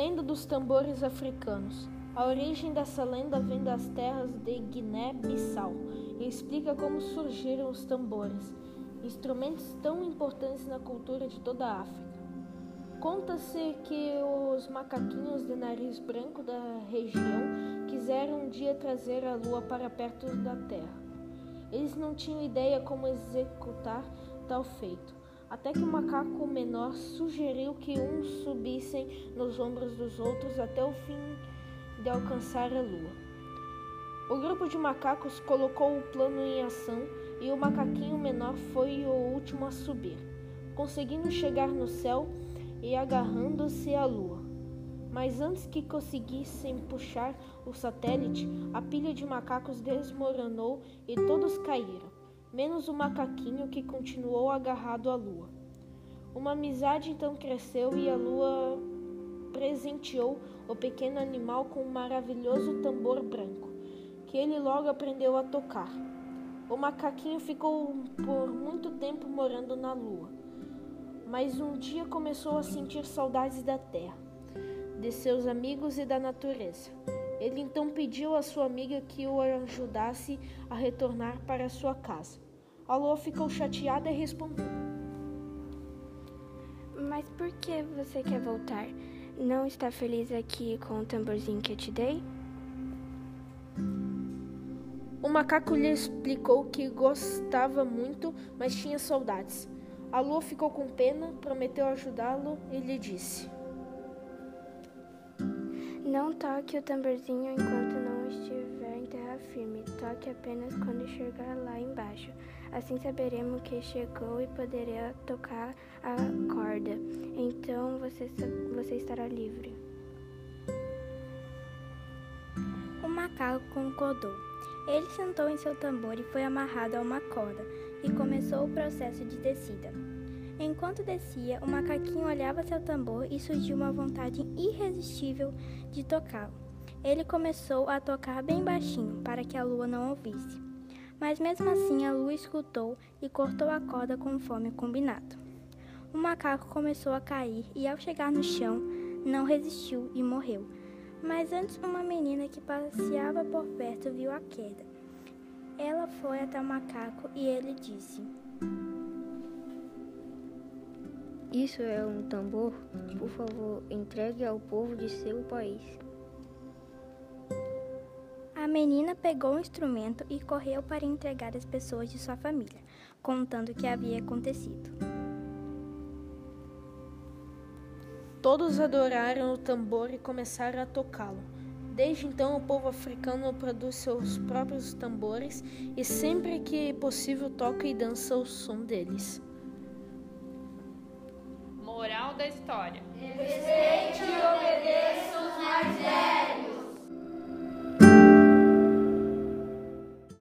Lenda dos tambores africanos. A origem dessa lenda vem das terras de Guiné-Bissau e explica como surgiram os tambores, instrumentos tão importantes na cultura de toda a África. Conta-se que os macaquinhos de nariz branco da região quiseram um dia trazer a lua para perto da terra. Eles não tinham ideia como executar tal feito até que o macaco menor sugeriu que uns subissem nos ombros dos outros até o fim de alcançar a lua. O grupo de macacos colocou o plano em ação e o macaquinho menor foi o último a subir, conseguindo chegar no céu e agarrando-se à lua. Mas antes que conseguissem puxar o satélite, a pilha de macacos desmoronou e todos caíram menos o macaquinho que continuou agarrado à lua. Uma amizade então cresceu e a lua presenteou o pequeno animal com um maravilhoso tambor branco, que ele logo aprendeu a tocar. O macaquinho ficou por muito tempo morando na lua, mas um dia começou a sentir saudades da terra, de seus amigos e da natureza. Ele então pediu à sua amiga que o ajudasse a retornar para sua casa. A lua ficou chateada e respondeu: Mas por que você quer voltar? Não está feliz aqui com o tamborzinho que eu te dei? O macaco lhe explicou que gostava muito, mas tinha saudades. A lua ficou com pena, prometeu ajudá-lo e lhe disse: Não toque o tamborzinho enquanto não estiver em terra firme. Toque apenas quando chegar lá embaixo. Assim saberemos que chegou e poderá tocar a corda. Então você, você estará livre. O macaco concordou. Ele sentou em seu tambor e foi amarrado a uma corda, e começou o processo de descida. Enquanto descia, o macaquinho olhava seu tambor e surgiu uma vontade irresistível de tocá-lo. Ele começou a tocar bem baixinho, para que a lua não ouvisse. Mas mesmo assim a lua escutou e cortou a corda conforme combinado. O macaco começou a cair e, ao chegar no chão, não resistiu e morreu. Mas antes, uma menina que passeava por perto viu a queda. Ela foi até o macaco e ele disse: Isso é um tambor? Por favor, entregue ao povo de seu país. A menina pegou o instrumento e correu para entregar às pessoas de sua família, contando o que havia acontecido. Todos adoraram o tambor e começaram a tocá-lo. Desde então, o povo africano produz seus próprios tambores e sempre que possível toca e dança o som deles. Da história: